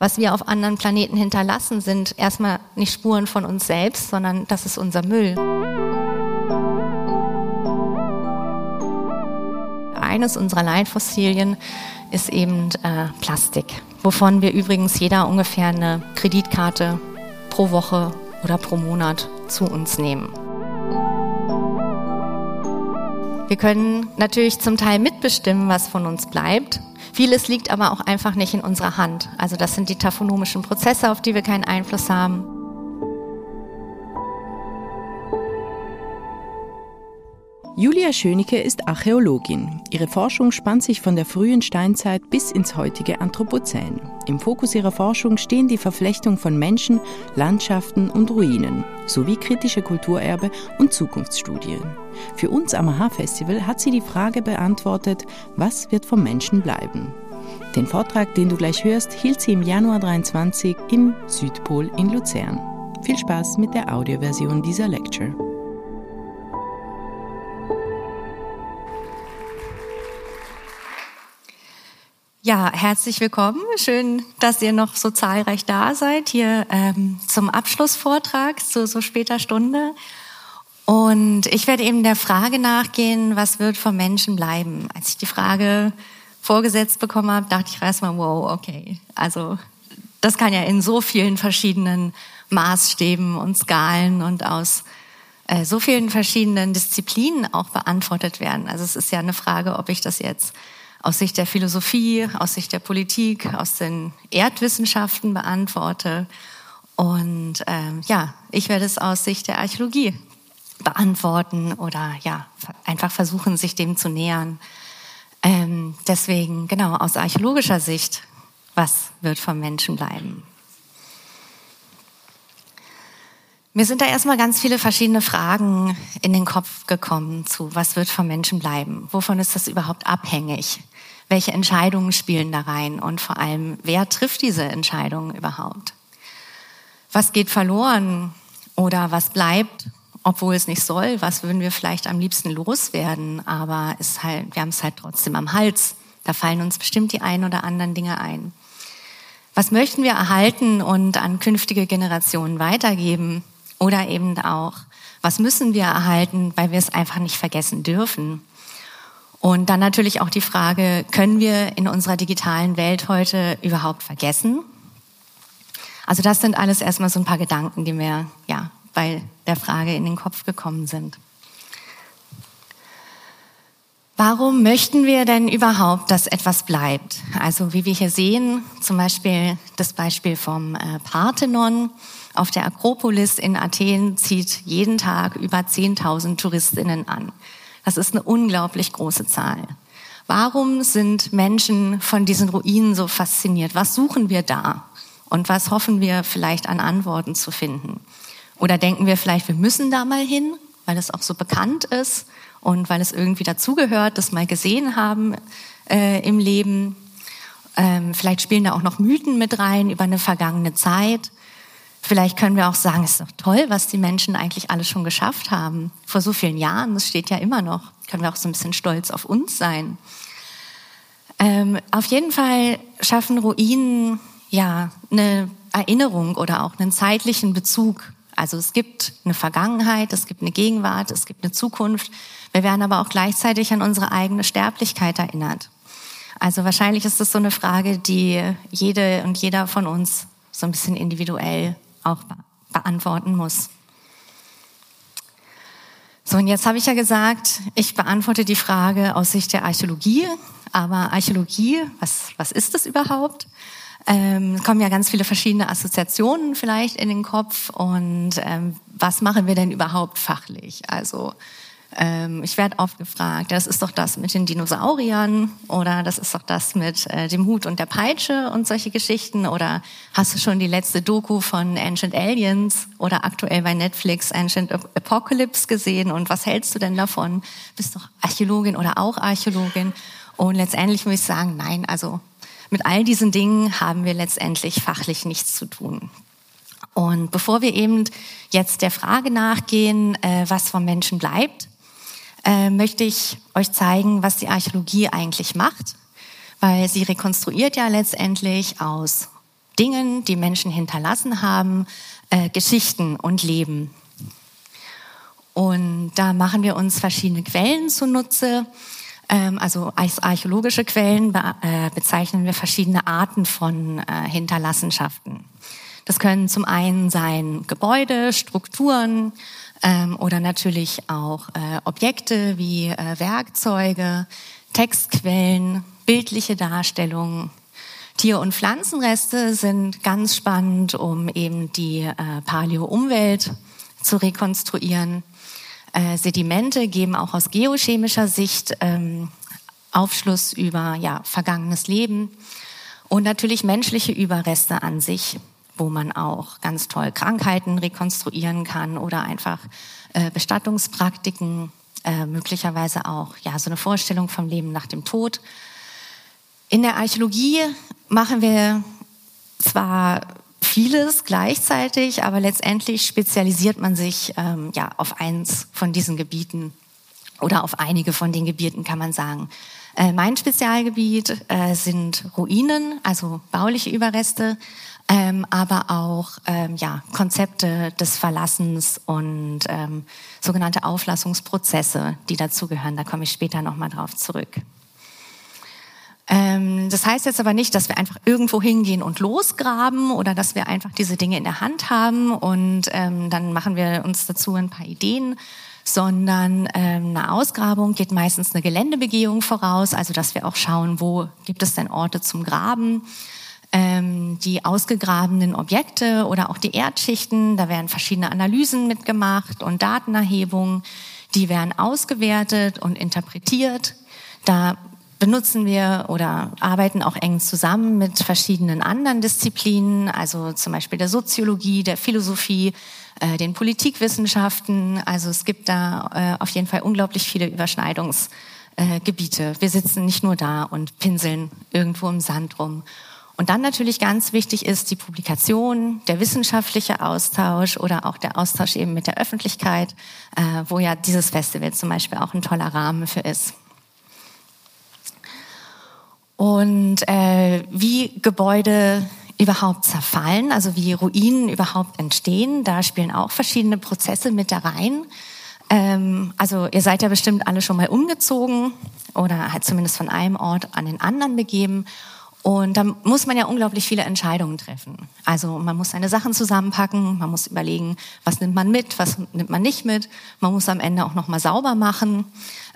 Was wir auf anderen Planeten hinterlassen, sind erstmal nicht Spuren von uns selbst, sondern das ist unser Müll. Eines unserer Leitfossilien ist eben äh, Plastik, wovon wir übrigens jeder ungefähr eine Kreditkarte pro Woche oder pro Monat zu uns nehmen. Wir können natürlich zum Teil mitbestimmen, was von uns bleibt. Vieles liegt aber auch einfach nicht in unserer Hand. Also das sind die taphonomischen Prozesse, auf die wir keinen Einfluss haben. Julia Schönecke ist Archäologin. Ihre Forschung spannt sich von der frühen Steinzeit bis ins heutige Anthropozän. Im Fokus ihrer Forschung stehen die Verflechtung von Menschen, Landschaften und Ruinen sowie kritische Kulturerbe und Zukunftsstudien. Für uns am AHA-Festival hat sie die Frage beantwortet, was wird vom Menschen bleiben? Den Vortrag, den du gleich hörst, hielt sie im Januar 23 im Südpol in Luzern. Viel Spaß mit der Audioversion dieser Lecture. Ja, herzlich willkommen. Schön, dass ihr noch so zahlreich da seid hier ähm, zum Abschlussvortrag zu so später Stunde. Und ich werde eben der Frage nachgehen, was wird vom Menschen bleiben? Als ich die Frage vorgesetzt bekommen habe, dachte ich erstmal, wow, okay. Also das kann ja in so vielen verschiedenen Maßstäben und Skalen und aus äh, so vielen verschiedenen Disziplinen auch beantwortet werden. Also es ist ja eine Frage, ob ich das jetzt aus Sicht der Philosophie, aus Sicht der Politik, aus den Erdwissenschaften beantworte. Und ähm, ja, ich werde es aus Sicht der Archäologie beantworten oder ja, einfach versuchen, sich dem zu nähern. Ähm, deswegen, genau, aus archäologischer Sicht, was wird vom Menschen bleiben? Mir sind da erstmal ganz viele verschiedene Fragen in den Kopf gekommen zu, was wird vom Menschen bleiben? Wovon ist das überhaupt abhängig? Welche Entscheidungen spielen da rein? Und vor allem, wer trifft diese Entscheidungen überhaupt? Was geht verloren oder was bleibt, obwohl es nicht soll? Was würden wir vielleicht am liebsten loswerden? Aber ist halt, wir haben es halt trotzdem am Hals. Da fallen uns bestimmt die ein oder anderen Dinge ein. Was möchten wir erhalten und an künftige Generationen weitergeben? Oder eben auch, was müssen wir erhalten, weil wir es einfach nicht vergessen dürfen? Und dann natürlich auch die Frage, können wir in unserer digitalen Welt heute überhaupt vergessen? Also das sind alles erstmal so ein paar Gedanken, die mir ja bei der Frage in den Kopf gekommen sind. Warum möchten wir denn überhaupt, dass etwas bleibt? Also wie wir hier sehen, zum Beispiel das Beispiel vom äh, Parthenon auf der Akropolis in Athen zieht jeden Tag über 10.000 Touristinnen an. Das ist eine unglaublich große Zahl. Warum sind Menschen von diesen Ruinen so fasziniert? Was suchen wir da? Und was hoffen wir vielleicht an Antworten zu finden? Oder denken wir vielleicht, wir müssen da mal hin, weil es auch so bekannt ist? und weil es irgendwie dazugehört, das mal gesehen haben äh, im Leben. Ähm, vielleicht spielen da auch noch Mythen mit rein über eine vergangene Zeit. Vielleicht können wir auch sagen, es ist doch toll, was die Menschen eigentlich alles schon geschafft haben. Vor so vielen Jahren, das steht ja immer noch. Können wir auch so ein bisschen stolz auf uns sein. Ähm, auf jeden Fall schaffen Ruinen ja eine Erinnerung oder auch einen zeitlichen Bezug. Also es gibt eine Vergangenheit, es gibt eine Gegenwart, es gibt eine Zukunft wir werden aber auch gleichzeitig an unsere eigene Sterblichkeit erinnert. Also wahrscheinlich ist das so eine Frage, die jede und jeder von uns so ein bisschen individuell auch beantworten muss. So, und jetzt habe ich ja gesagt, ich beantworte die Frage aus Sicht der Archäologie. Aber Archäologie, was, was ist das überhaupt? Ähm, kommen ja ganz viele verschiedene Assoziationen vielleicht in den Kopf. Und ähm, was machen wir denn überhaupt fachlich? Also ich werde oft gefragt, das ist doch das mit den Dinosauriern oder das ist doch das mit äh, dem Hut und der Peitsche und solche Geschichten oder hast du schon die letzte Doku von Ancient Aliens oder aktuell bei Netflix Ancient Apocalypse gesehen und was hältst du denn davon? Bist doch Archäologin oder auch Archäologin und letztendlich muss ich sagen, nein, also mit all diesen Dingen haben wir letztendlich fachlich nichts zu tun. Und bevor wir eben jetzt der Frage nachgehen, äh, was vom Menschen bleibt, äh, möchte ich euch zeigen, was die Archäologie eigentlich macht, weil sie rekonstruiert ja letztendlich aus Dingen, die Menschen hinterlassen haben, äh, Geschichten und Leben. Und da machen wir uns verschiedene Quellen zunutze. Ähm, also als archäologische Quellen be äh, bezeichnen wir verschiedene Arten von äh, Hinterlassenschaften. Das können zum einen sein Gebäude, Strukturen ähm, oder natürlich auch äh, Objekte wie äh, Werkzeuge, Textquellen, bildliche Darstellungen. Tier- und Pflanzenreste sind ganz spannend, um eben die äh, Paleo-Umwelt zu rekonstruieren. Äh, Sedimente geben auch aus geochemischer Sicht ähm, Aufschluss über ja, vergangenes Leben und natürlich menschliche Überreste an sich wo man auch ganz toll Krankheiten rekonstruieren kann oder einfach äh, Bestattungspraktiken, äh, möglicherweise auch ja so eine Vorstellung vom Leben nach dem Tod. In der Archäologie machen wir zwar vieles gleichzeitig, aber letztendlich spezialisiert man sich ähm, ja auf eins von diesen Gebieten oder auf einige von den Gebieten kann man sagen. Äh, mein Spezialgebiet äh, sind Ruinen, also bauliche Überreste, ähm, aber auch ähm, ja, Konzepte des Verlassens und ähm, sogenannte Auflassungsprozesse, die dazugehören. Da komme ich später nochmal drauf zurück. Ähm, das heißt jetzt aber nicht, dass wir einfach irgendwo hingehen und losgraben oder dass wir einfach diese Dinge in der Hand haben und ähm, dann machen wir uns dazu ein paar Ideen, sondern ähm, eine Ausgrabung geht meistens eine Geländebegehung voraus, also dass wir auch schauen, wo gibt es denn Orte zum Graben ähm, die ausgegrabenen Objekte oder auch die Erdschichten. Da werden verschiedene Analysen mitgemacht und Datenerhebungen. Die werden ausgewertet und interpretiert. Da benutzen wir oder arbeiten auch eng zusammen mit verschiedenen anderen Disziplinen, also zum Beispiel der Soziologie, der Philosophie, äh, den Politikwissenschaften. Also es gibt da äh, auf jeden Fall unglaublich viele Überschneidungsgebiete. Äh, wir sitzen nicht nur da und pinseln irgendwo im Sand rum. Und dann natürlich ganz wichtig ist die Publikation, der wissenschaftliche Austausch oder auch der Austausch eben mit der Öffentlichkeit, äh, wo ja dieses Festival zum Beispiel auch ein toller Rahmen für ist. Und äh, wie Gebäude überhaupt zerfallen, also wie Ruinen überhaupt entstehen, da spielen auch verschiedene Prozesse mit da rein. Ähm, also ihr seid ja bestimmt alle schon mal umgezogen oder halt zumindest von einem Ort an den anderen begeben. Und da muss man ja unglaublich viele Entscheidungen treffen. Also man muss seine Sachen zusammenpacken, man muss überlegen, was nimmt man mit, was nimmt man nicht mit. Man muss am Ende auch nochmal sauber machen.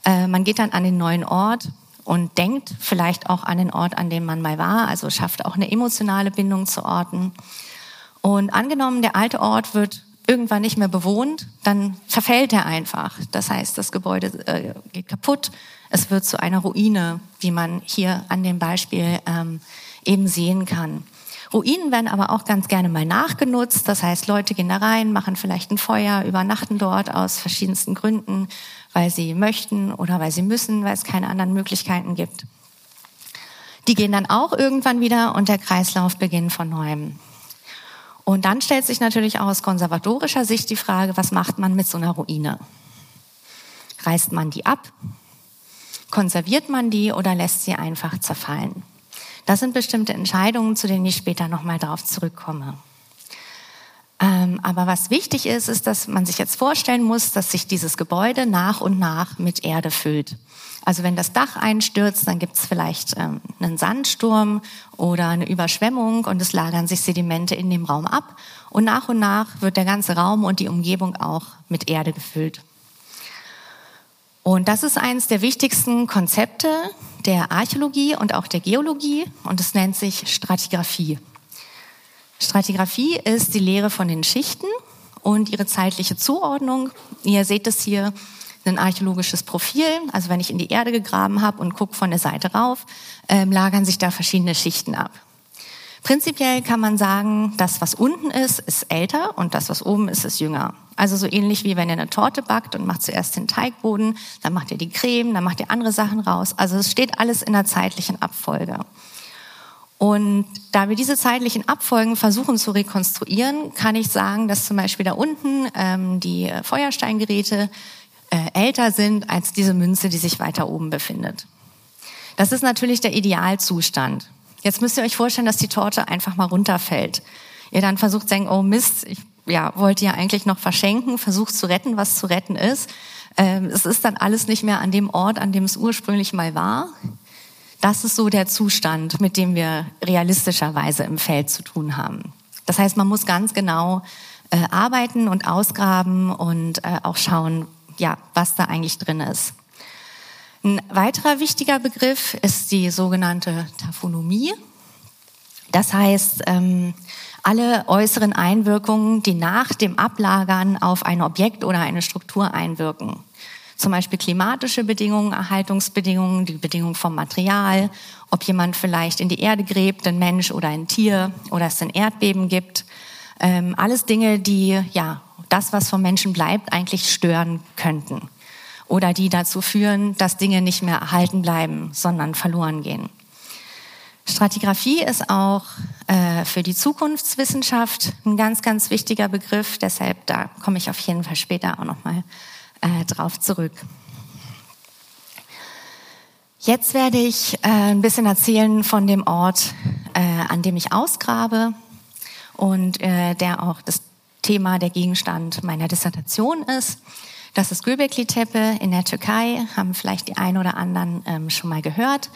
Äh, man geht dann an den neuen Ort und denkt vielleicht auch an den Ort, an dem man mal war, also schafft auch eine emotionale Bindung zu Orten. Und angenommen, der alte Ort wird irgendwann nicht mehr bewohnt, dann verfällt er einfach. Das heißt, das Gebäude äh, geht kaputt, es wird zu einer Ruine, wie man hier an dem Beispiel ähm, eben sehen kann. Ruinen werden aber auch ganz gerne mal nachgenutzt. Das heißt, Leute gehen da rein, machen vielleicht ein Feuer, übernachten dort aus verschiedensten Gründen, weil sie möchten oder weil sie müssen, weil es keine anderen Möglichkeiten gibt. Die gehen dann auch irgendwann wieder und der Kreislauf beginnt von neuem. Und dann stellt sich natürlich auch aus konservatorischer Sicht die Frage, was macht man mit so einer Ruine? Reißt man die ab? Konserviert man die oder lässt sie einfach zerfallen? Das sind bestimmte Entscheidungen, zu denen ich später nochmal darauf zurückkomme. Ähm, aber was wichtig ist, ist, dass man sich jetzt vorstellen muss, dass sich dieses Gebäude nach und nach mit Erde füllt. Also wenn das Dach einstürzt, dann gibt es vielleicht ähm, einen Sandsturm oder eine Überschwemmung und es lagern sich Sedimente in dem Raum ab. Und nach und nach wird der ganze Raum und die Umgebung auch mit Erde gefüllt. Und das ist eines der wichtigsten Konzepte der Archäologie und auch der Geologie und es nennt sich Stratigraphie. Stratigraphie ist die Lehre von den Schichten und ihre zeitliche Zuordnung. Ihr seht es hier, ein archäologisches Profil. Also wenn ich in die Erde gegraben habe und gucke von der Seite rauf, äh, lagern sich da verschiedene Schichten ab. Prinzipiell kann man sagen, das, was unten ist, ist älter und das, was oben ist, ist jünger. Also so ähnlich wie wenn ihr eine Torte backt und macht zuerst den Teigboden, dann macht ihr die Creme, dann macht ihr andere Sachen raus. Also es steht alles in der zeitlichen Abfolge. Und da wir diese zeitlichen Abfolgen versuchen zu rekonstruieren, kann ich sagen, dass zum Beispiel da unten ähm, die Feuersteingeräte äh, älter sind als diese Münze, die sich weiter oben befindet. Das ist natürlich der Idealzustand. Jetzt müsst ihr euch vorstellen, dass die Torte einfach mal runterfällt. Ihr dann versucht zu denken, oh Mist, ich ja, wollte ja eigentlich noch verschenken, versucht zu retten, was zu retten ist. Ähm, es ist dann alles nicht mehr an dem Ort, an dem es ursprünglich mal war. Das ist so der Zustand, mit dem wir realistischerweise im Feld zu tun haben. Das heißt, man muss ganz genau äh, arbeiten und ausgraben und äh, auch schauen, ja, was da eigentlich drin ist. Ein weiterer wichtiger Begriff ist die sogenannte Taphonomie. Das heißt, ähm, alle äußeren Einwirkungen, die nach dem Ablagern auf ein Objekt oder eine Struktur einwirken. Zum Beispiel klimatische Bedingungen, Erhaltungsbedingungen, die Bedingungen vom Material, ob jemand vielleicht in die Erde gräbt, ein Mensch oder ein Tier, oder es ein Erdbeben gibt. Ähm, alles Dinge, die ja das, was vom Menschen bleibt, eigentlich stören könnten. Oder die dazu führen, dass Dinge nicht mehr erhalten bleiben, sondern verloren gehen. Stratigraphie ist auch äh, für die Zukunftswissenschaft ein ganz, ganz wichtiger Begriff. Deshalb, da komme ich auf jeden Fall später auch nochmal äh, drauf zurück. Jetzt werde ich äh, ein bisschen erzählen von dem Ort, äh, an dem ich ausgrabe und äh, der auch das Thema, der Gegenstand meiner Dissertation ist. Das ist Göbekli Tepe in der Türkei, haben vielleicht die ein oder anderen ähm, schon mal gehört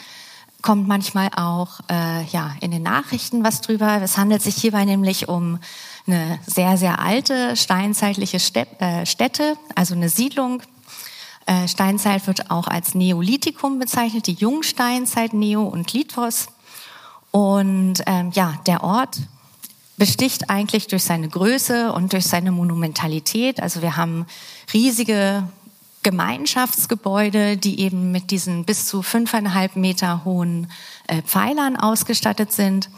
kommt manchmal auch äh, ja, in den Nachrichten was drüber. Es handelt sich hierbei nämlich um eine sehr, sehr alte steinzeitliche äh, Stätte, also eine Siedlung. Äh, Steinzeit wird auch als Neolithikum bezeichnet, die Jungsteinzeit, Neo und Lithos. Und ähm, ja, der Ort besticht eigentlich durch seine Größe und durch seine Monumentalität. Also wir haben riesige Gemeinschaftsgebäude, die eben mit diesen bis zu fünfeinhalb Meter hohen äh, Pfeilern ausgestattet sind.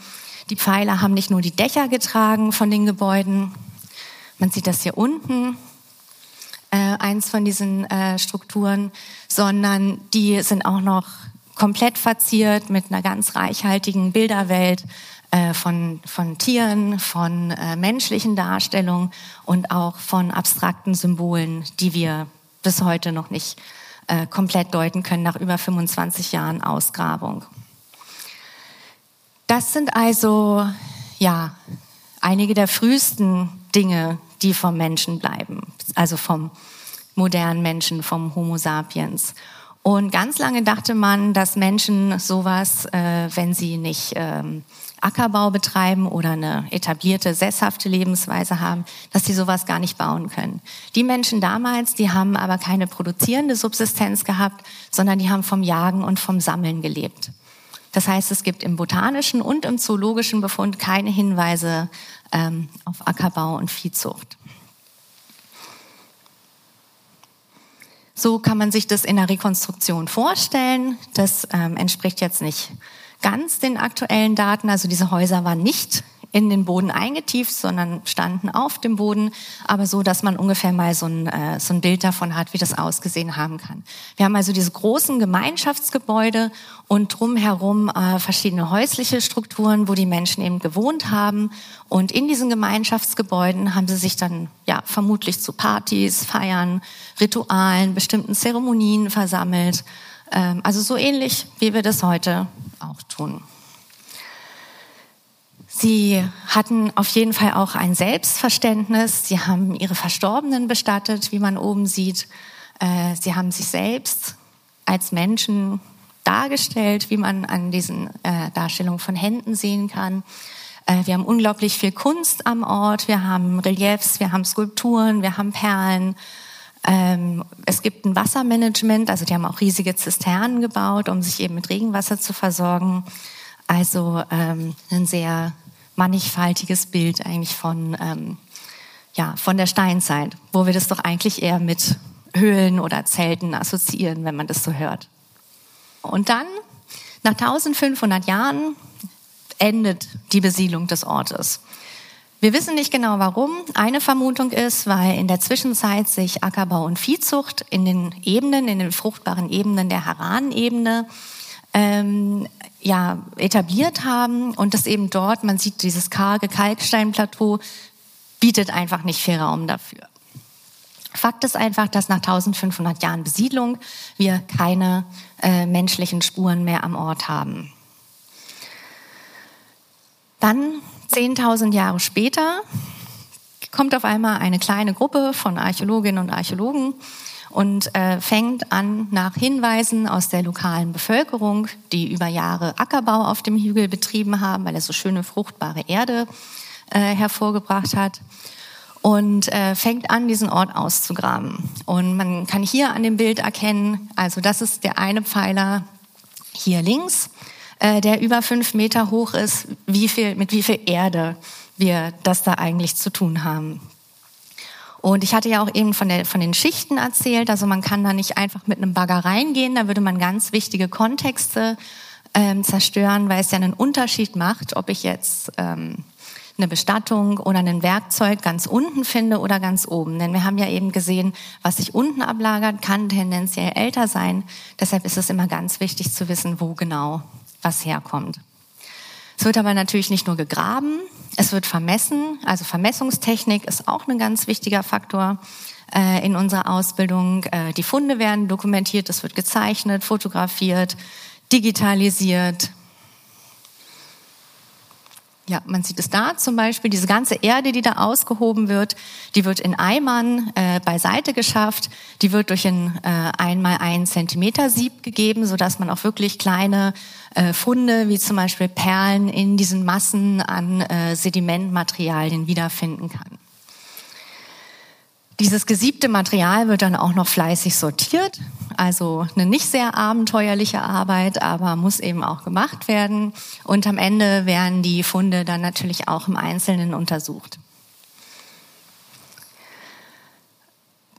Die Pfeiler haben nicht nur die Dächer getragen von den Gebäuden, man sieht das hier unten, äh, eins von diesen äh, Strukturen, sondern die sind auch noch komplett verziert mit einer ganz reichhaltigen Bilderwelt äh, von, von Tieren, von äh, menschlichen Darstellungen und auch von abstrakten Symbolen, die wir bis heute noch nicht äh, komplett deuten können nach über 25 Jahren Ausgrabung. Das sind also ja einige der frühesten Dinge, die vom Menschen bleiben, also vom modernen Menschen, vom Homo sapiens. Und ganz lange dachte man, dass Menschen sowas, äh, wenn sie nicht ähm, Ackerbau betreiben oder eine etablierte, sesshafte Lebensweise haben, dass sie sowas gar nicht bauen können. Die Menschen damals, die haben aber keine produzierende Subsistenz gehabt, sondern die haben vom Jagen und vom Sammeln gelebt. Das heißt, es gibt im botanischen und im zoologischen Befund keine Hinweise ähm, auf Ackerbau und Viehzucht. So kann man sich das in der Rekonstruktion vorstellen. Das ähm, entspricht jetzt nicht ganz den aktuellen Daten. Also diese Häuser waren nicht in den Boden eingetieft, sondern standen auf dem Boden, aber so, dass man ungefähr mal so ein, äh, so ein Bild davon hat, wie das ausgesehen haben kann. Wir haben also diese großen Gemeinschaftsgebäude und drumherum äh, verschiedene häusliche Strukturen, wo die Menschen eben gewohnt haben. Und in diesen Gemeinschaftsgebäuden haben sie sich dann ja vermutlich zu Partys, Feiern, Ritualen, bestimmten Zeremonien versammelt. Ähm, also so ähnlich, wie wir das heute auch tun. Sie hatten auf jeden Fall auch ein Selbstverständnis. Sie haben ihre Verstorbenen bestattet, wie man oben sieht. Äh, sie haben sich selbst als Menschen dargestellt, wie man an diesen äh, Darstellungen von Händen sehen kann. Äh, wir haben unglaublich viel Kunst am Ort. Wir haben Reliefs, wir haben Skulpturen, wir haben Perlen. Ähm, es gibt ein Wassermanagement, also die haben auch riesige Zisternen gebaut, um sich eben mit Regenwasser zu versorgen. Also ähm, ein sehr mannigfaltiges Bild eigentlich von, ähm, ja, von der Steinzeit, wo wir das doch eigentlich eher mit Höhlen oder Zelten assoziieren, wenn man das so hört. Und dann, nach 1500 Jahren, endet die Besiedlung des Ortes. Wir wissen nicht genau warum. Eine Vermutung ist, weil in der Zwischenzeit sich Ackerbau und Viehzucht in den Ebenen, in den fruchtbaren Ebenen der Haranebene ähm, ja, etabliert haben und das eben dort, man sieht dieses karge Kalksteinplateau, bietet einfach nicht viel Raum dafür. Fakt ist einfach, dass nach 1500 Jahren Besiedlung wir keine äh, menschlichen Spuren mehr am Ort haben. Dann 10.000 Jahre später kommt auf einmal eine kleine Gruppe von Archäologinnen und Archäologen und äh, fängt an, nach Hinweisen aus der lokalen Bevölkerung, die über Jahre Ackerbau auf dem Hügel betrieben haben, weil er so schöne fruchtbare Erde äh, hervorgebracht hat, und äh, fängt an, diesen Ort auszugraben. Und man kann hier an dem Bild erkennen, also das ist der eine Pfeiler hier links, äh, der über fünf Meter hoch ist, wie viel, mit wie viel Erde wir das da eigentlich zu tun haben. Und ich hatte ja auch eben von, der, von den Schichten erzählt, also man kann da nicht einfach mit einem Bagger reingehen, da würde man ganz wichtige Kontexte ähm, zerstören, weil es ja einen Unterschied macht, ob ich jetzt ähm, eine Bestattung oder ein Werkzeug ganz unten finde oder ganz oben. Denn wir haben ja eben gesehen, was sich unten ablagert, kann tendenziell älter sein. Deshalb ist es immer ganz wichtig zu wissen, wo genau was herkommt. Es wird aber natürlich nicht nur gegraben, es wird vermessen. Also Vermessungstechnik ist auch ein ganz wichtiger Faktor äh, in unserer Ausbildung. Äh, die Funde werden dokumentiert, es wird gezeichnet, fotografiert, digitalisiert. Ja, man sieht es da zum Beispiel, diese ganze Erde, die da ausgehoben wird, die wird in Eimern äh, beiseite geschafft. Die wird durch ein äh, einmal ein Zentimeter Sieb gegeben, so dass man auch wirklich kleine äh, Funde, wie zum Beispiel Perlen, in diesen Massen an äh, Sedimentmaterialien wiederfinden kann. Dieses gesiebte Material wird dann auch noch fleißig sortiert. Also eine nicht sehr abenteuerliche Arbeit, aber muss eben auch gemacht werden. Und am Ende werden die Funde dann natürlich auch im Einzelnen untersucht.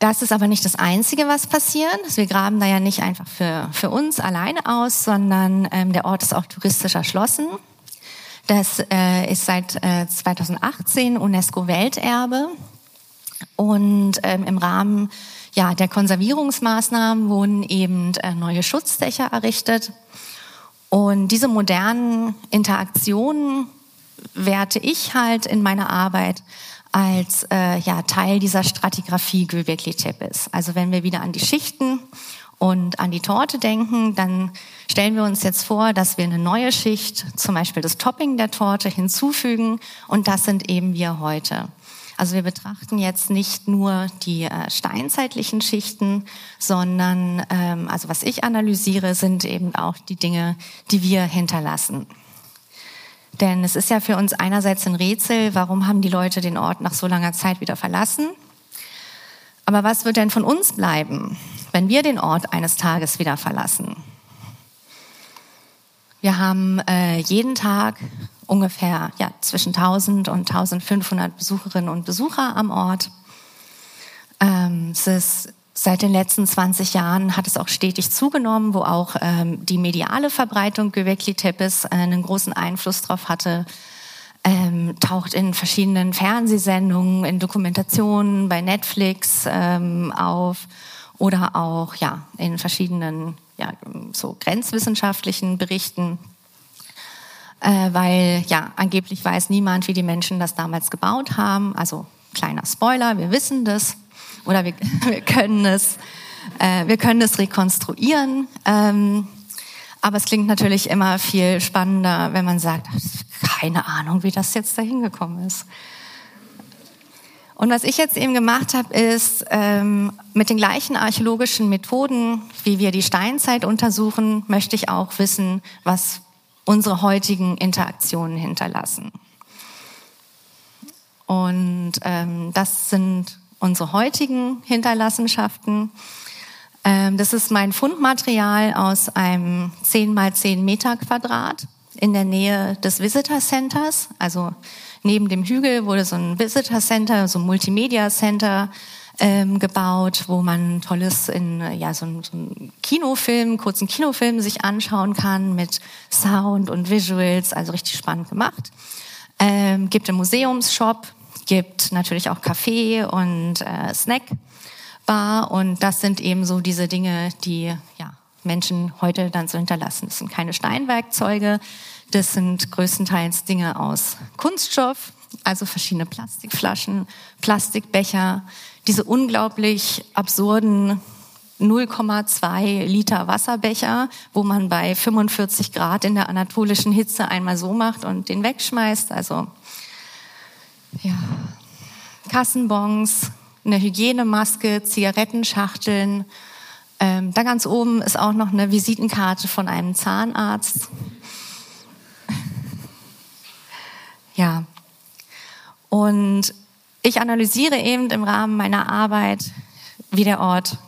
Das ist aber nicht das Einzige, was passiert. Wir graben da ja nicht einfach für, für uns alleine aus, sondern ähm, der Ort ist auch touristisch erschlossen. Das äh, ist seit äh, 2018 UNESCO-Welterbe. Und ähm, im Rahmen ja, der Konservierungsmaßnahmen wurden eben äh, neue Schutzdächer errichtet. Und diese modernen Interaktionen werte ich halt in meiner Arbeit als äh, ja, Teil dieser Stratigraphie Göbekli Tepe's. Also wenn wir wieder an die Schichten und an die Torte denken, dann stellen wir uns jetzt vor, dass wir eine neue Schicht, zum Beispiel das Topping der Torte, hinzufügen und das sind eben wir heute. Also wir betrachten jetzt nicht nur die äh, steinzeitlichen Schichten, sondern ähm, also was ich analysiere, sind eben auch die Dinge, die wir hinterlassen. Denn es ist ja für uns einerseits ein Rätsel, warum haben die Leute den Ort nach so langer Zeit wieder verlassen? Aber was wird denn von uns bleiben, wenn wir den Ort eines Tages wieder verlassen? Wir haben äh, jeden Tag ungefähr ja, zwischen 1000 und 1500 Besucherinnen und Besucher am Ort. Ähm, es ist Seit den letzten 20 Jahren hat es auch stetig zugenommen, wo auch ähm, die mediale Verbreitung Göbekli Tepes äh, einen großen Einfluss drauf hatte. Ähm, taucht in verschiedenen Fernsehsendungen, in Dokumentationen bei Netflix ähm, auf oder auch ja in verschiedenen ja so grenzwissenschaftlichen Berichten äh, weil ja angeblich weiß niemand, wie die Menschen das damals gebaut haben. Also kleiner Spoiler, wir wissen das oder wir, wir können es, äh, wir können es rekonstruieren. Ähm, aber es klingt natürlich immer viel spannender, wenn man sagt, keine Ahnung, wie das jetzt dahin gekommen ist. Und was ich jetzt eben gemacht habe, ist ähm, mit den gleichen archäologischen Methoden, wie wir die Steinzeit untersuchen, möchte ich auch wissen, was unsere heutigen Interaktionen hinterlassen. Und ähm, das sind unsere heutigen Hinterlassenschaften. Ähm, das ist mein Fundmaterial aus einem 10 mal 10 Meter Quadrat in der Nähe des Visitor Centers. Also neben dem Hügel wurde so ein Visitor Center, so ein Multimedia Center ähm, gebaut, wo man tolles in ja so ein, so Kinofilm, kurzen Kinofilm sich anschauen kann mit Sound und Visuals, also richtig spannend gemacht. Ähm, gibt einen Museumsshop, gibt natürlich auch Kaffee und äh, Snackbar und das sind eben so diese Dinge, die ja Menschen heute dann so hinterlassen. Das sind keine Steinwerkzeuge, das sind größtenteils Dinge aus Kunststoff, also verschiedene Plastikflaschen, Plastikbecher, diese unglaublich absurden 0,2 Liter Wasserbecher, wo man bei 45 Grad in der anatolischen Hitze einmal so macht und den wegschmeißt. Also ja, Kassenbons, eine Hygienemaske, Zigarettenschachteln. Ähm, da ganz oben ist auch noch eine Visitenkarte von einem Zahnarzt. Ja. Und ich analysiere eben im Rahmen meiner Arbeit, wie der Ort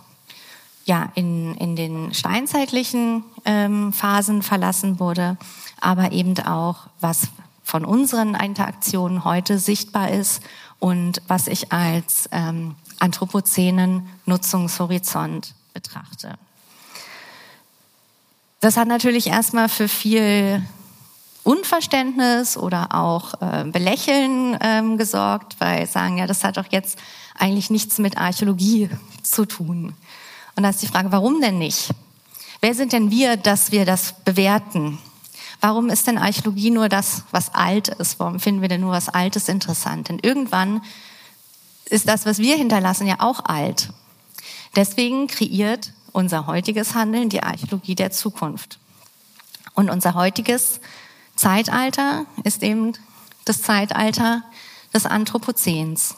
ja in, in den steinzeitlichen ähm, Phasen verlassen wurde, aber eben auch, was von unseren Interaktionen heute sichtbar ist und was ich als ähm, anthropozänen Nutzungshorizont betrachte. Das hat natürlich erstmal für viel Unverständnis oder auch äh, Belächeln ähm, gesorgt, weil sagen, ja, das hat doch jetzt eigentlich nichts mit Archäologie zu tun. Und da ist die Frage, warum denn nicht? Wer sind denn wir, dass wir das bewerten? Warum ist denn Archäologie nur das, was alt ist? Warum finden wir denn nur was Altes interessant? Denn irgendwann ist das, was wir hinterlassen, ja auch alt. Deswegen kreiert unser heutiges Handeln die Archäologie der Zukunft. Und unser heutiges Zeitalter ist eben das Zeitalter des Anthropozäns.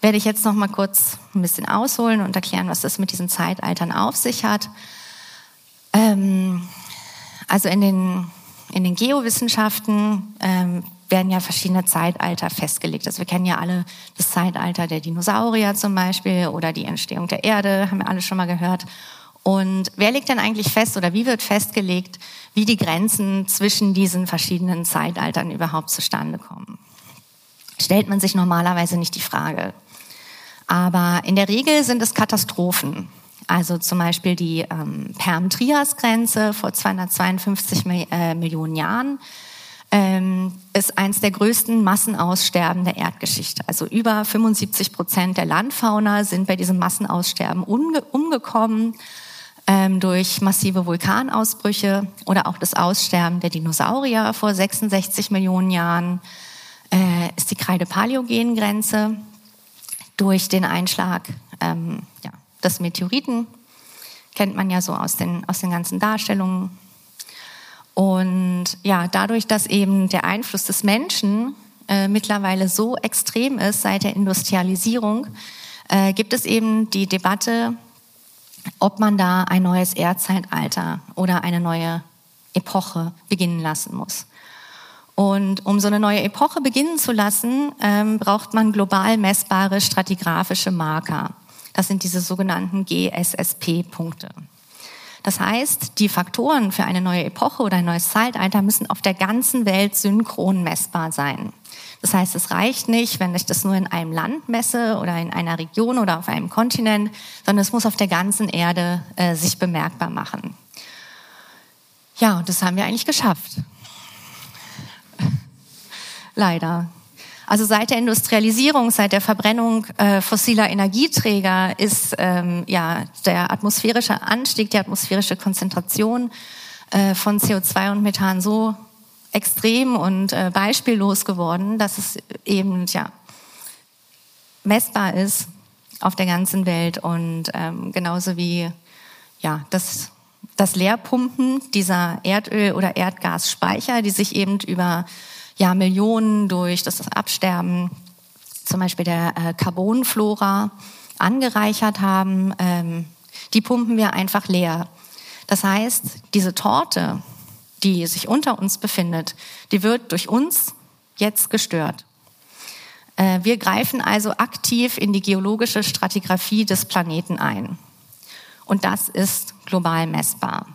Werde ich jetzt noch mal kurz ein bisschen ausholen und erklären, was das mit diesen Zeitaltern auf sich hat. Ähm, also in den, in den Geowissenschaften ähm, werden ja verschiedene Zeitalter festgelegt. Also wir kennen ja alle das Zeitalter der Dinosaurier zum Beispiel oder die Entstehung der Erde, haben wir alle schon mal gehört. Und wer legt denn eigentlich fest oder wie wird festgelegt, wie die Grenzen zwischen diesen verschiedenen Zeitaltern überhaupt zustande kommen? Stellt man sich normalerweise nicht die Frage. Aber in der Regel sind es Katastrophen. Also zum Beispiel die ähm, Perm-Trias-Grenze vor 252 äh, Millionen Jahren ähm, ist eins der größten Massenaussterben der Erdgeschichte. Also über 75 Prozent der Landfauna sind bei diesem Massenaussterben umgekommen ähm, durch massive Vulkanausbrüche oder auch das Aussterben der Dinosaurier vor 66 Millionen Jahren äh, ist die Kreide-Paläogen-Grenze durch den Einschlag ähm, ja, des Meteoriten. Kennt man ja so aus den, aus den ganzen Darstellungen. Und ja, dadurch, dass eben der Einfluss des Menschen äh, mittlerweile so extrem ist seit der Industrialisierung, äh, gibt es eben die Debatte, ob man da ein neues Erdzeitalter oder eine neue Epoche beginnen lassen muss. Und um so eine neue Epoche beginnen zu lassen, ähm, braucht man global messbare stratigraphische Marker. Das sind diese sogenannten GSSP-Punkte. Das heißt, die Faktoren für eine neue Epoche oder ein neues Zeitalter müssen auf der ganzen Welt synchron messbar sein. Das heißt, es reicht nicht, wenn ich das nur in einem Land messe oder in einer Region oder auf einem Kontinent, sondern es muss auf der ganzen Erde äh, sich bemerkbar machen. Ja, und das haben wir eigentlich geschafft. Leider. Also seit der Industrialisierung, seit der Verbrennung äh, fossiler Energieträger ist ähm, ja der atmosphärische Anstieg, die atmosphärische Konzentration äh, von CO2 und Methan so extrem und äh, beispiellos geworden, dass es eben ja messbar ist auf der ganzen Welt und ähm, genauso wie ja das das Leerpumpen dieser Erdöl- oder Erdgasspeicher, die sich eben über ja, Millionen durch das Absterben zum Beispiel der äh, Carbonflora angereichert haben, ähm, die pumpen wir einfach leer. Das heißt, diese Torte, die sich unter uns befindet, die wird durch uns jetzt gestört. Äh, wir greifen also aktiv in die geologische Stratigraphie des Planeten ein. Und das ist global messbar.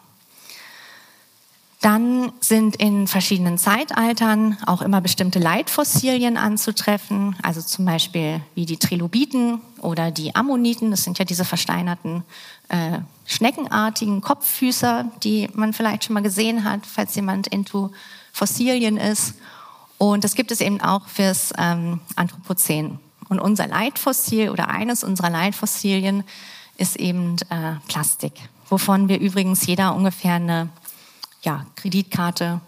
Dann sind in verschiedenen Zeitaltern auch immer bestimmte Leitfossilien anzutreffen, also zum Beispiel wie die Trilobiten oder die Ammoniten. Das sind ja diese versteinerten äh, schneckenartigen Kopffüßer, die man vielleicht schon mal gesehen hat, falls jemand into Fossilien ist. Und das gibt es eben auch fürs ähm, Anthropozän. Und unser Leitfossil oder eines unserer Leitfossilien ist eben äh, Plastik, wovon wir übrigens jeder ungefähr eine ja, Kreditkarte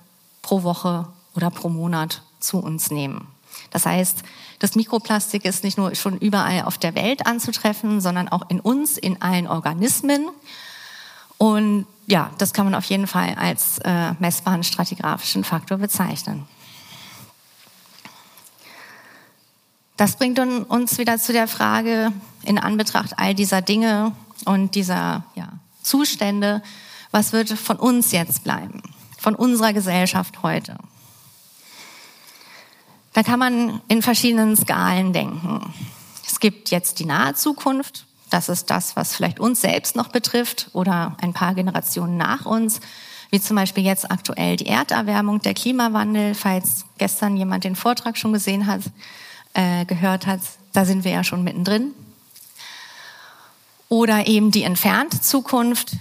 pro Woche oder pro Monat zu uns nehmen. Das heißt, das Mikroplastik ist nicht nur schon überall auf der Welt anzutreffen, sondern auch in uns, in allen Organismen. Und ja, das kann man auf jeden Fall als äh, messbaren stratigraphischen Faktor bezeichnen. Das bringt uns wieder zu der Frage, in Anbetracht all dieser Dinge und dieser ja, Zustände, was wird von uns jetzt bleiben, von unserer Gesellschaft heute? Da kann man in verschiedenen Skalen denken. Es gibt jetzt die nahe Zukunft, das ist das, was vielleicht uns selbst noch betrifft oder ein paar Generationen nach uns, wie zum Beispiel jetzt aktuell die Erderwärmung, der Klimawandel, falls gestern jemand den Vortrag schon gesehen hat äh, gehört hat, da sind wir ja schon mittendrin. Oder eben die entfernte Zukunft,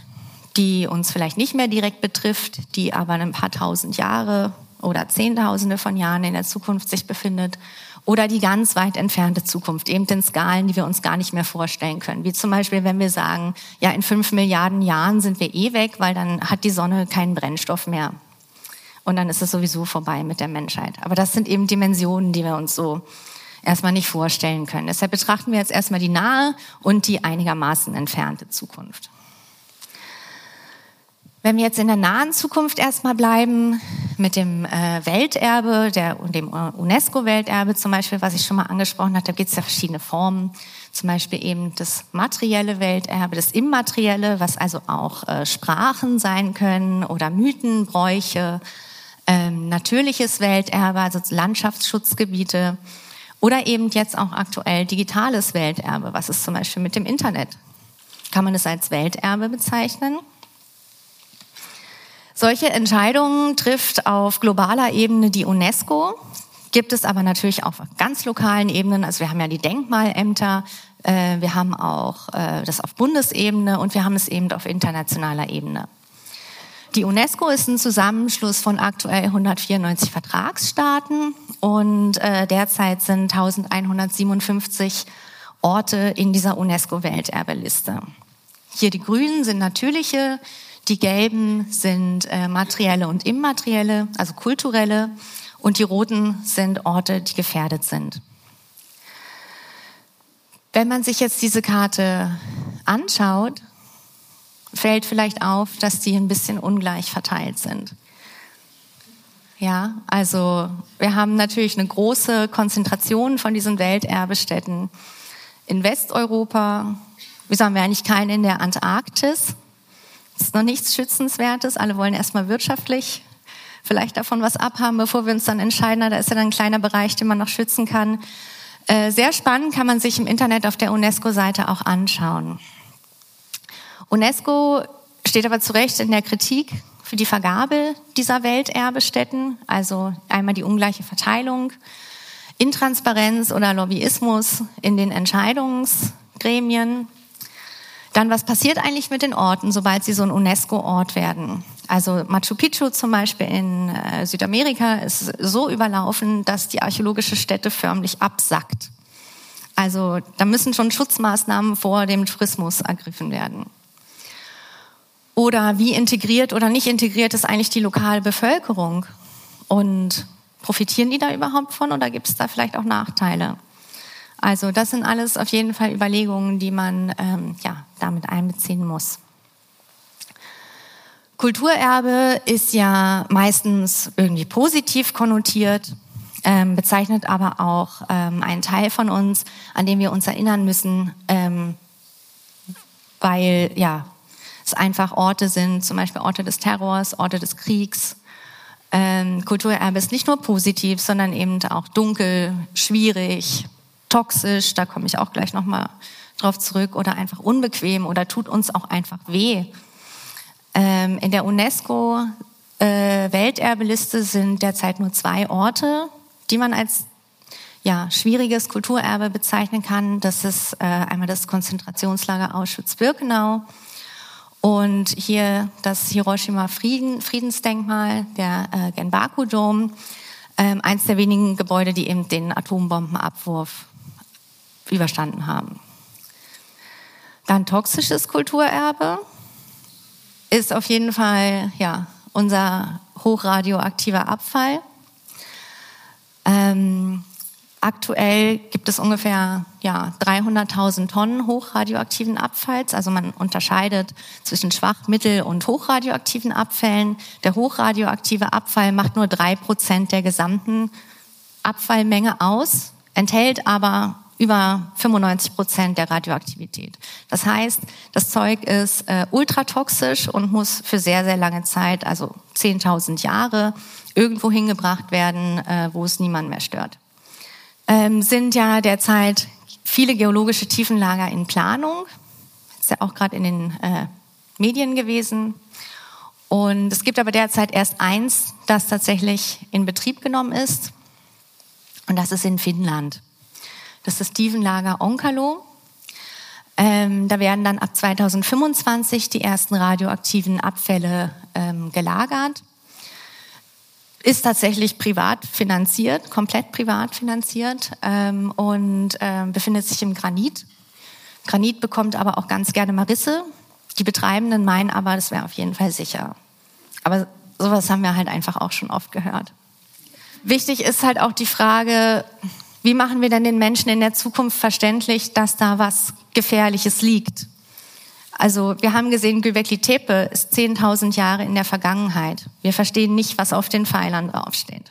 die uns vielleicht nicht mehr direkt betrifft, die aber ein paar tausend Jahre oder Zehntausende von Jahren in der Zukunft sich befindet. Oder die ganz weit entfernte Zukunft, eben in Skalen, die wir uns gar nicht mehr vorstellen können. Wie zum Beispiel, wenn wir sagen, ja, in fünf Milliarden Jahren sind wir eh weg, weil dann hat die Sonne keinen Brennstoff mehr. Und dann ist es sowieso vorbei mit der Menschheit. Aber das sind eben Dimensionen, die wir uns so erstmal nicht vorstellen können. Deshalb betrachten wir jetzt erstmal die nahe und die einigermaßen entfernte Zukunft. Wenn wir jetzt in der nahen Zukunft erstmal bleiben, mit dem äh, Welterbe, der, dem UNESCO-Welterbe zum Beispiel, was ich schon mal angesprochen hatte, da gibt es ja verschiedene Formen. Zum Beispiel eben das materielle Welterbe, das immaterielle, was also auch äh, Sprachen sein können oder Mythen, Bräuche, ähm, natürliches Welterbe, also Landschaftsschutzgebiete oder eben jetzt auch aktuell digitales Welterbe. Was ist zum Beispiel mit dem Internet? Kann man es als Welterbe bezeichnen? Solche Entscheidungen trifft auf globaler Ebene die UNESCO, gibt es aber natürlich auch auf ganz lokalen Ebenen. Also wir haben ja die Denkmalämter, äh, wir haben auch äh, das auf Bundesebene und wir haben es eben auf internationaler Ebene. Die UNESCO ist ein Zusammenschluss von aktuell 194 Vertragsstaaten und äh, derzeit sind 1157 Orte in dieser UNESCO-Welterbeliste. Hier die Grünen sind natürliche, die Gelben sind äh, materielle und immaterielle, also kulturelle, und die Roten sind Orte, die gefährdet sind. Wenn man sich jetzt diese Karte anschaut, fällt vielleicht auf, dass die ein bisschen ungleich verteilt sind. Ja, also wir haben natürlich eine große Konzentration von diesen Welterbestätten in Westeuropa. Wir haben wir eigentlich keine in der Antarktis. Das ist noch nichts Schützenswertes. Alle wollen erstmal wirtschaftlich vielleicht davon was abhaben, bevor wir uns dann entscheiden. Da ist ja dann ein kleiner Bereich, den man noch schützen kann. Äh, sehr spannend kann man sich im Internet auf der UNESCO-Seite auch anschauen. UNESCO steht aber zu Recht in der Kritik für die Vergabe dieser Welterbestätten, also einmal die ungleiche Verteilung, Intransparenz oder Lobbyismus in den Entscheidungsgremien. Dann, was passiert eigentlich mit den Orten, sobald sie so ein UNESCO-Ort werden? Also Machu Picchu zum Beispiel in äh, Südamerika ist so überlaufen, dass die archäologische Stätte förmlich absackt. Also da müssen schon Schutzmaßnahmen vor dem Tourismus ergriffen werden. Oder wie integriert oder nicht integriert ist eigentlich die lokale Bevölkerung? Und profitieren die da überhaupt von oder gibt es da vielleicht auch Nachteile? Also das sind alles auf jeden Fall Überlegungen, die man ähm, ja, damit einbeziehen muss. Kulturerbe ist ja meistens irgendwie positiv konnotiert, ähm, bezeichnet aber auch ähm, einen Teil von uns, an dem wir uns erinnern müssen, ähm, weil ja es einfach Orte sind, zum Beispiel Orte des Terrors, Orte des Kriegs. Ähm, Kulturerbe ist nicht nur positiv, sondern eben auch dunkel, schwierig, toxisch, da komme ich auch gleich nochmal drauf zurück, oder einfach unbequem oder tut uns auch einfach weh. Ähm, in der UNESCO äh, Welterbeliste sind derzeit nur zwei Orte, die man als ja, schwieriges Kulturerbe bezeichnen kann. Das ist äh, einmal das Konzentrationslager Auschwitz-Birkenau und hier das Hiroshima Frieden, Friedensdenkmal, der äh, Genbaku-Dom, ähm, eins der wenigen Gebäude, die eben den Atombombenabwurf überstanden haben. Dann toxisches Kulturerbe ist auf jeden Fall ja, unser hochradioaktiver Abfall. Ähm, Aktuell gibt es ungefähr ja, 300.000 Tonnen hochradioaktiven Abfalls. Also man unterscheidet zwischen schwach-, mittel- und hochradioaktiven Abfällen. Der hochradioaktive Abfall macht nur drei Prozent der gesamten Abfallmenge aus, enthält aber über 95 Prozent der Radioaktivität. Das heißt, das Zeug ist äh, ultratoxisch und muss für sehr, sehr lange Zeit, also 10.000 Jahre, irgendwo hingebracht werden, äh, wo es niemand mehr stört. Ähm, sind ja derzeit viele geologische Tiefenlager in Planung. Ist ja auch gerade in den äh, Medien gewesen. Und es gibt aber derzeit erst eins, das tatsächlich in Betrieb genommen ist. Und das ist in Finnland. Das ist das Tiefenlager Onkalo. Ähm, da werden dann ab 2025 die ersten radioaktiven Abfälle ähm, gelagert. Ist tatsächlich privat finanziert, komplett privat finanziert ähm, und äh, befindet sich im Granit. Granit bekommt aber auch ganz gerne Marisse. Die Betreibenden meinen aber, das wäre auf jeden Fall sicher. Aber sowas haben wir halt einfach auch schon oft gehört. Wichtig ist halt auch die Frage, wie machen wir denn den Menschen in der Zukunft verständlich, dass da was Gefährliches liegt? Also wir haben gesehen, Göbekli Tepe ist 10.000 Jahre in der Vergangenheit. Wir verstehen nicht, was auf den Pfeilern draufsteht.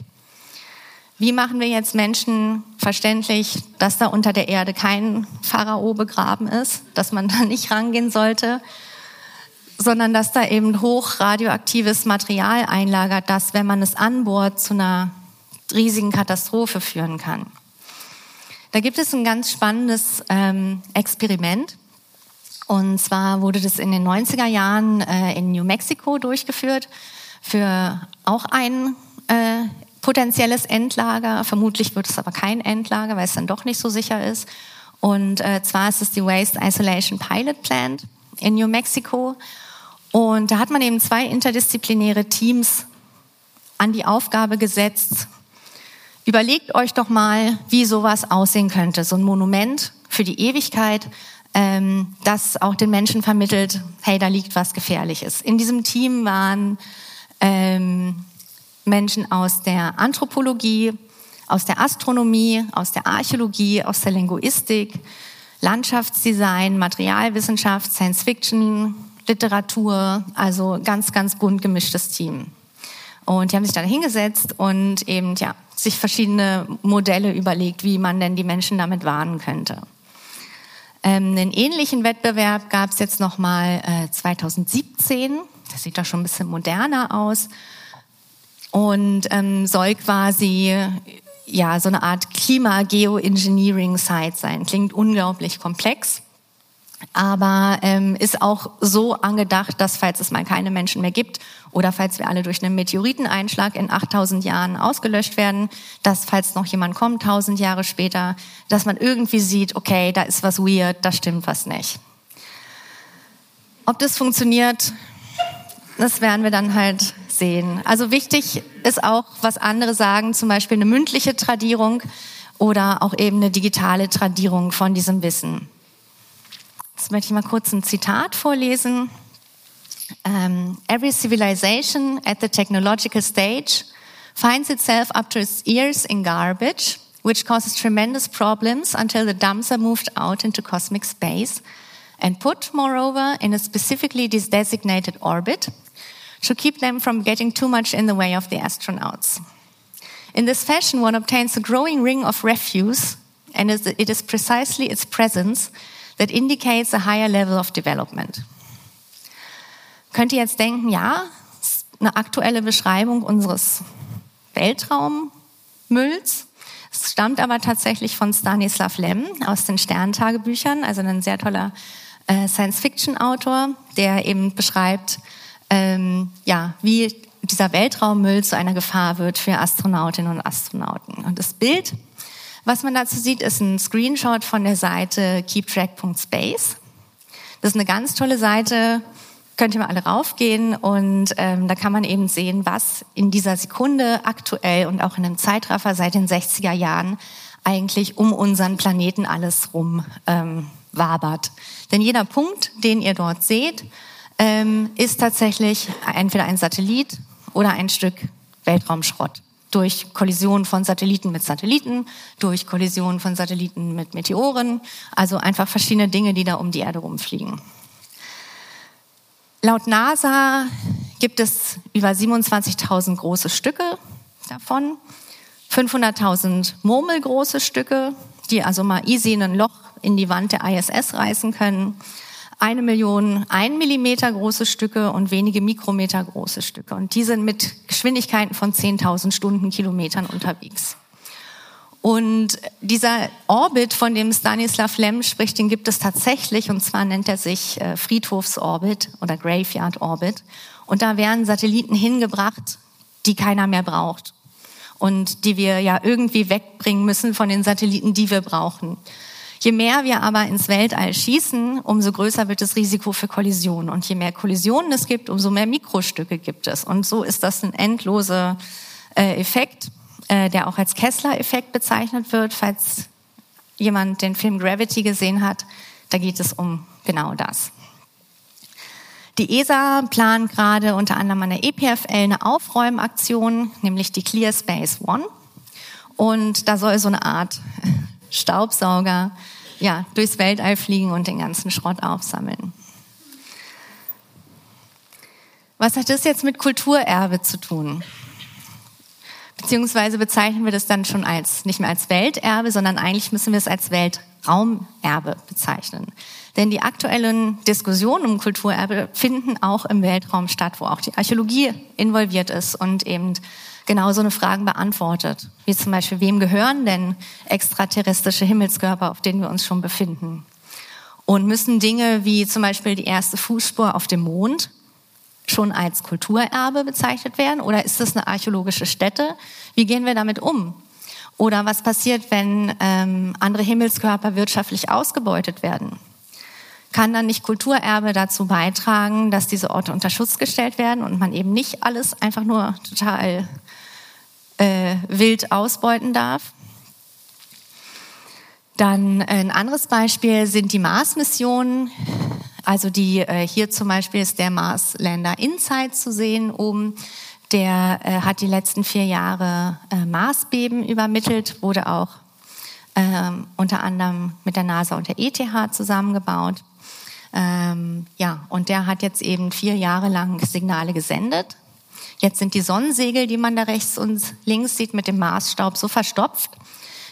Wie machen wir jetzt Menschen verständlich, dass da unter der Erde kein Pharao begraben ist, dass man da nicht rangehen sollte, sondern dass da eben hoch radioaktives Material einlagert, das, wenn man es anbohrt, zu einer riesigen Katastrophe führen kann. Da gibt es ein ganz spannendes ähm, Experiment. Und zwar wurde das in den 90er Jahren äh, in New Mexico durchgeführt für auch ein äh, potenzielles Endlager. Vermutlich wird es aber kein Endlager, weil es dann doch nicht so sicher ist. Und äh, zwar ist es die Waste Isolation Pilot Plant in New Mexico. Und da hat man eben zwei interdisziplinäre Teams an die Aufgabe gesetzt, Überlegt euch doch mal, wie sowas aussehen könnte. So ein Monument für die Ewigkeit, ähm, das auch den Menschen vermittelt, hey, da liegt was Gefährliches. In diesem Team waren ähm, Menschen aus der Anthropologie, aus der Astronomie, aus der Archäologie, aus der Linguistik, Landschaftsdesign, Materialwissenschaft, Science Fiction, Literatur, also ganz, ganz bunt gemischtes Team. Und die haben sich dann hingesetzt und eben ja sich verschiedene Modelle überlegt, wie man denn die Menschen damit warnen könnte. Ähm, einen ähnlichen Wettbewerb gab es jetzt noch mal äh, 2017. Das sieht doch schon ein bisschen moderner aus und ähm, soll quasi ja so eine Art Klima-Geoengineering-Site sein. Klingt unglaublich komplex aber ähm, ist auch so angedacht, dass falls es mal keine Menschen mehr gibt oder falls wir alle durch einen Meteoriteneinschlag in 8000 Jahren ausgelöscht werden, dass falls noch jemand kommt, 1000 Jahre später, dass man irgendwie sieht, okay, da ist was weird, da stimmt was nicht. Ob das funktioniert, das werden wir dann halt sehen. Also wichtig ist auch, was andere sagen, zum Beispiel eine mündliche Tradierung oder auch eben eine digitale Tradierung von diesem Wissen. Jetzt möchte ich mal kurz ein Zitat vorlesen. Um, every civilization at the technological stage finds itself up to its ears in garbage, which causes tremendous problems until the dumps are moved out into cosmic space and put, moreover, in a specifically designated orbit to keep them from getting too much in the way of the astronauts. In this fashion, one obtains a growing ring of refuse, and it is precisely its presence that indicates a higher level of development. Könnt ihr jetzt denken, ja, eine aktuelle Beschreibung unseres Weltraummülls. Es stammt aber tatsächlich von Stanislav Lem aus den Sterntagebüchern, also ein sehr toller äh, Science-Fiction-Autor, der eben beschreibt, ähm, ja, wie dieser Weltraummüll zu einer Gefahr wird für Astronautinnen und Astronauten. Und das Bild was man dazu sieht, ist ein Screenshot von der Seite keeptrack.space. Das ist eine ganz tolle Seite, könnt ihr mal alle raufgehen und ähm, da kann man eben sehen, was in dieser Sekunde aktuell und auch in einem Zeitraffer seit den 60er Jahren eigentlich um unseren Planeten alles rum ähm, wabert. Denn jeder Punkt, den ihr dort seht, ähm, ist tatsächlich entweder ein Satellit oder ein Stück Weltraumschrott. durch Kollisionen von Satelliten mit Satelliten, durch Kollisionen von Satelliten mit Meteoren, also einfach verschiedene Dinge, die da um die Erde rumfliegen. Laut NASA gibt es über 27.000 große Stücke davon, 500.000 murmelgroße Stücke, die also mal easy ein Loch in die Wand der ISS reißen können, eine Million ein Millimeter große Stücke und wenige Mikrometer große Stücke. Und die sind mit Geschwindigkeiten von 10.000 Stundenkilometern unterwegs. Und dieser Orbit, von dem Stanislav Lem spricht, den gibt es tatsächlich, und zwar nennt er sich äh, Friedhofsorbit oder Graveyard Orbit. Und da werden Satelliten hingebracht, die keiner mehr braucht. Und die wir ja irgendwie wegbringen müssen von den Satelliten, die wir brauchen. Je mehr wir aber ins Weltall schießen, umso größer wird das Risiko für Kollisionen. Und je mehr Kollisionen es gibt, umso mehr Mikrostücke gibt es. Und so ist das ein endloser äh, Effekt, äh, der auch als Kessler-Effekt bezeichnet wird. Falls jemand den Film Gravity gesehen hat, da geht es um genau das. Die ESA plant gerade unter anderem an der EPFL eine Aufräumaktion, nämlich die Clear Space One. Und da soll so eine Art Staubsauger ja, durchs Weltall fliegen und den ganzen Schrott aufsammeln. Was hat das jetzt mit Kulturerbe zu tun? Beziehungsweise bezeichnen wir das dann schon als, nicht mehr als Welterbe, sondern eigentlich müssen wir es als Weltraumerbe bezeichnen. Denn die aktuellen Diskussionen um Kulturerbe finden auch im Weltraum statt, wo auch die Archäologie involviert ist und eben genau so eine Fragen beantwortet. Wie zum Beispiel, wem gehören denn extraterrestrische Himmelskörper, auf denen wir uns schon befinden? Und müssen Dinge wie zum Beispiel die erste Fußspur auf dem Mond schon als Kulturerbe bezeichnet werden? Oder ist das eine archäologische Stätte? Wie gehen wir damit um? Oder was passiert, wenn ähm, andere Himmelskörper wirtschaftlich ausgebeutet werden? Kann dann nicht Kulturerbe dazu beitragen, dass diese Orte unter Schutz gestellt werden und man eben nicht alles einfach nur total äh, wild ausbeuten darf. Dann ein anderes Beispiel sind die Mars-Missionen. Also die äh, hier zum Beispiel ist der Mars-Lander Insight zu sehen oben. Der äh, hat die letzten vier Jahre äh, Marsbeben übermittelt, wurde auch ähm, unter anderem mit der NASA und der ETH zusammengebaut. Ähm, ja, und der hat jetzt eben vier Jahre lang Signale gesendet Jetzt sind die Sonnensegel, die man da rechts und links sieht, mit dem Marsstaub so verstopft,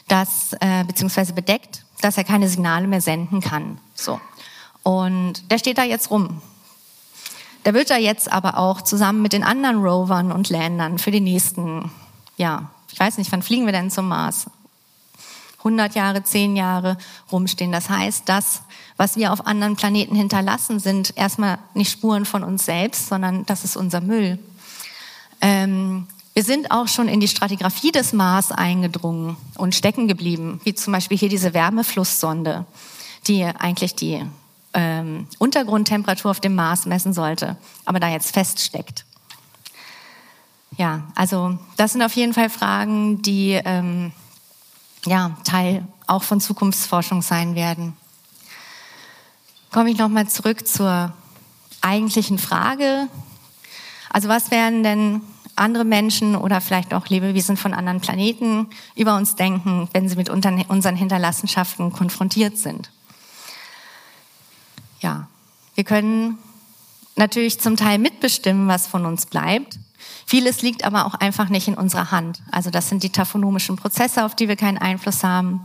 dass, beziehungsweise bedeckt, dass er keine Signale mehr senden kann. So. Und der steht da jetzt rum. Der wird da jetzt aber auch zusammen mit den anderen Rovern und Landern für die nächsten, ja, ich weiß nicht, wann fliegen wir denn zum Mars? 100 Jahre, 10 Jahre rumstehen. Das heißt, das, was wir auf anderen Planeten hinterlassen, sind erstmal nicht Spuren von uns selbst, sondern das ist unser Müll. Ähm, wir sind auch schon in die Stratigraphie des Mars eingedrungen und stecken geblieben, wie zum Beispiel hier diese Wärmeflusssonde, die eigentlich die ähm, Untergrundtemperatur auf dem Mars messen sollte, aber da jetzt feststeckt. Ja, also das sind auf jeden Fall Fragen, die ähm, ja, Teil auch von Zukunftsforschung sein werden. Komme ich nochmal zurück zur eigentlichen Frage. Also was wären denn andere Menschen oder vielleicht auch Lebewesen von anderen Planeten über uns denken, wenn sie mit unseren Hinterlassenschaften konfrontiert sind. Ja, wir können natürlich zum Teil mitbestimmen, was von uns bleibt. Vieles liegt aber auch einfach nicht in unserer Hand. Also das sind die taphonomischen Prozesse, auf die wir keinen Einfluss haben.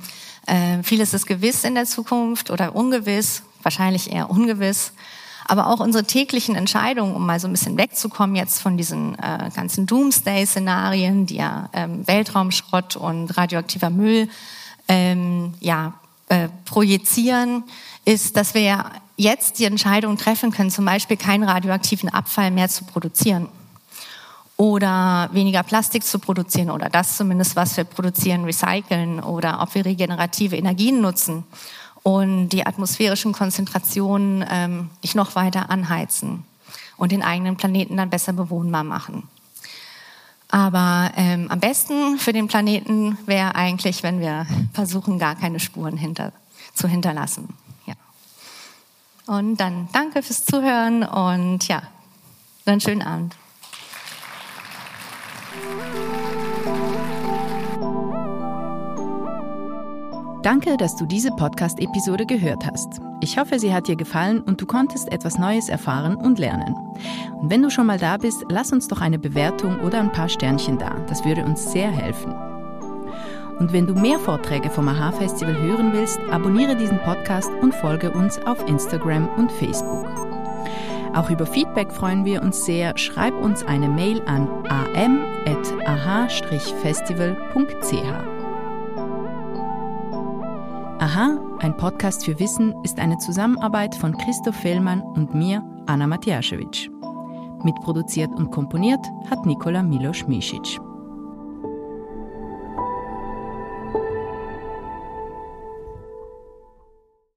Äh, vieles ist gewiss in der Zukunft oder ungewiss, wahrscheinlich eher ungewiss aber auch unsere täglichen Entscheidungen, um mal so ein bisschen wegzukommen jetzt von diesen äh, ganzen Doomsday-Szenarien, die ja ähm, Weltraumschrott und radioaktiver Müll ähm, ja, äh, projizieren, ist, dass wir ja jetzt die Entscheidung treffen können, zum Beispiel keinen radioaktiven Abfall mehr zu produzieren oder weniger Plastik zu produzieren oder das zumindest, was wir produzieren, recyceln oder ob wir regenerative Energien nutzen und die atmosphärischen Konzentrationen ähm, nicht noch weiter anheizen und den eigenen Planeten dann besser bewohnbar machen. Aber ähm, am besten für den Planeten wäre eigentlich, wenn wir versuchen, gar keine Spuren hinter, zu hinterlassen. Und dann danke fürs Zuhören und ja, einen schönen Abend. Danke, dass du diese Podcast-Episode gehört hast. Ich hoffe, sie hat dir gefallen und du konntest etwas Neues erfahren und lernen. Und wenn du schon mal da bist, lass uns doch eine Bewertung oder ein paar Sternchen da. Das würde uns sehr helfen. Und wenn du mehr Vorträge vom AHA-Festival hören willst, abonniere diesen Podcast und folge uns auf Instagram und Facebook. Auch über Feedback freuen wir uns sehr. Schreib uns eine Mail an am.aha-festival.ch. Aha, ein Podcast für Wissen ist eine Zusammenarbeit von Christoph Fellmann und mir, Anna Matjaschewitsch. Mitproduziert und komponiert hat Nikola Milos Misic.